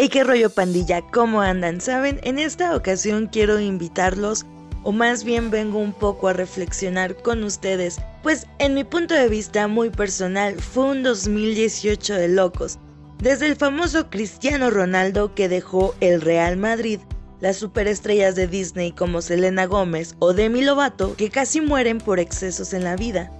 Hey, qué rollo pandilla, ¿cómo andan? Saben, en esta ocasión quiero invitarlos, o más bien vengo un poco a reflexionar con ustedes, pues en mi punto de vista muy personal fue un 2018 de locos. Desde el famoso Cristiano Ronaldo que dejó el Real Madrid, las superestrellas de Disney como Selena Gómez o Demi Lovato que casi mueren por excesos en la vida.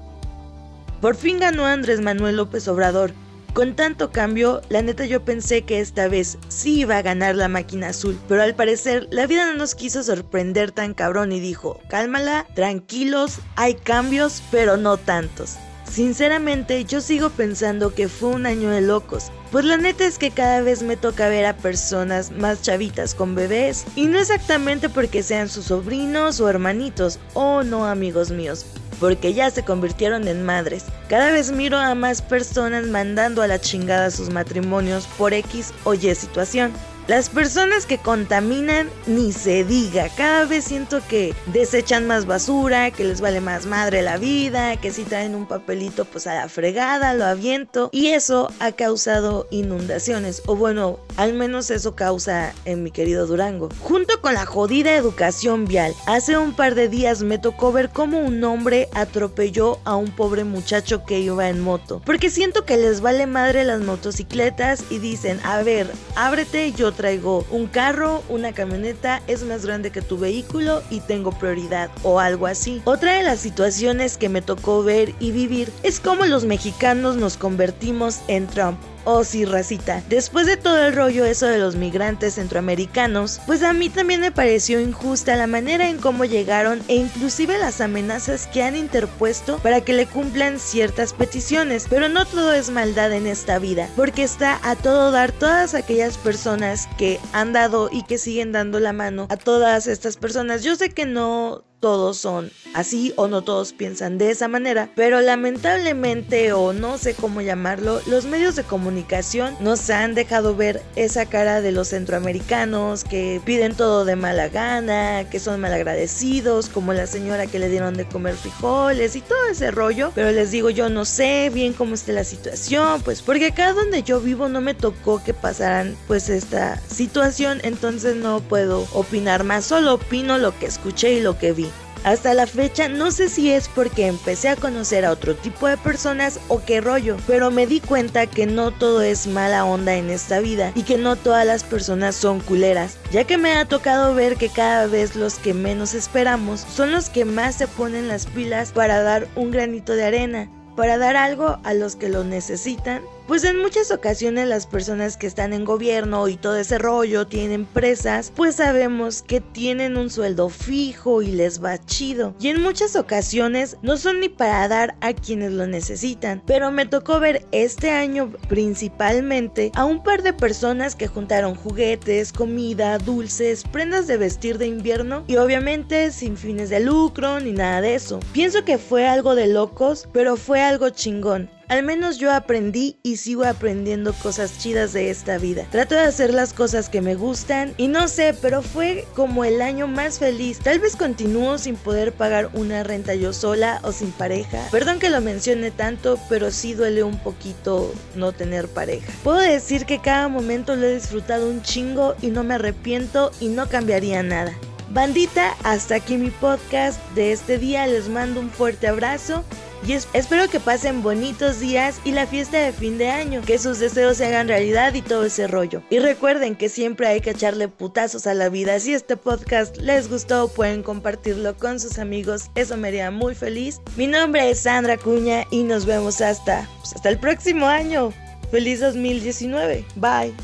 Por fin ganó Andrés Manuel López Obrador, con tanto cambio, la neta yo pensé que esta vez sí iba a ganar la máquina azul, pero al parecer la vida no nos quiso sorprender tan cabrón y dijo, cálmala, tranquilos, hay cambios, pero no tantos. Sinceramente, yo sigo pensando que fue un año de locos. Pues la neta es que cada vez me toca ver a personas más chavitas con bebés. Y no exactamente porque sean sus sobrinos o hermanitos, o no amigos míos, porque ya se convirtieron en madres. Cada vez miro a más personas mandando a la chingada sus matrimonios por X o Y situación. Las personas que contaminan, ni se diga. Cada vez siento que desechan más basura, que les vale más madre la vida, que si traen un papelito pues a la fregada, lo aviento. Y eso ha causado inundaciones. O bueno, al menos eso causa en mi querido Durango. Junto con la jodida educación vial, hace un par de días me tocó ver cómo un hombre atropelló a un pobre muchacho que iba en moto. Porque siento que les vale madre las motocicletas y dicen, a ver, ábrete, yo traigo un carro, una camioneta, es más grande que tu vehículo y tengo prioridad o algo así. Otra de las situaciones que me tocó ver y vivir es cómo los mexicanos nos convertimos en Trump. Oh sí, racita. Después de todo el rollo eso de los migrantes centroamericanos, pues a mí también me pareció injusta la manera en cómo llegaron e inclusive las amenazas que han interpuesto para que le cumplan ciertas peticiones. Pero no todo es maldad en esta vida, porque está a todo dar todas aquellas personas que han dado y que siguen dando la mano a todas estas personas. Yo sé que no todos son así o no todos piensan de esa manera, pero lamentablemente o no sé cómo llamarlo, los medios de comunicación nos han dejado ver esa cara de los centroamericanos que piden todo de mala gana, que son malagradecidos, como la señora que le dieron de comer frijoles y todo ese rollo, pero les digo yo no sé bien cómo esté la situación, pues porque acá donde yo vivo no me tocó que pasaran pues esta situación, entonces no puedo opinar más, solo opino lo que escuché y lo que vi. Hasta la fecha no sé si es porque empecé a conocer a otro tipo de personas o qué rollo, pero me di cuenta que no todo es mala onda en esta vida y que no todas las personas son culeras, ya que me ha tocado ver que cada vez los que menos esperamos son los que más se ponen las pilas para dar un granito de arena para dar algo a los que lo necesitan. Pues en muchas ocasiones las personas que están en gobierno y todo ese rollo tienen empresas, pues sabemos que tienen un sueldo fijo y les va chido. Y en muchas ocasiones no son ni para dar a quienes lo necesitan. Pero me tocó ver este año principalmente a un par de personas que juntaron juguetes, comida, dulces, prendas de vestir de invierno y obviamente sin fines de lucro ni nada de eso. Pienso que fue algo de locos, pero fue algo chingón. Al menos yo aprendí y sigo aprendiendo cosas chidas de esta vida. Trato de hacer las cosas que me gustan y no sé, pero fue como el año más feliz. Tal vez continúo sin poder pagar una renta yo sola o sin pareja. Perdón que lo mencione tanto, pero sí duele un poquito no tener pareja. Puedo decir que cada momento lo he disfrutado un chingo y no me arrepiento y no cambiaría nada. Bandita, hasta aquí mi podcast de este día. Les mando un fuerte abrazo y espero que pasen bonitos días y la fiesta de fin de año, que sus deseos se hagan realidad y todo ese rollo. Y recuerden que siempre hay que echarle putazos a la vida. Si este podcast les gustó, pueden compartirlo con sus amigos, eso me haría muy feliz. Mi nombre es Sandra Cuña y nos vemos hasta, pues, hasta el próximo año. Feliz 2019. Bye.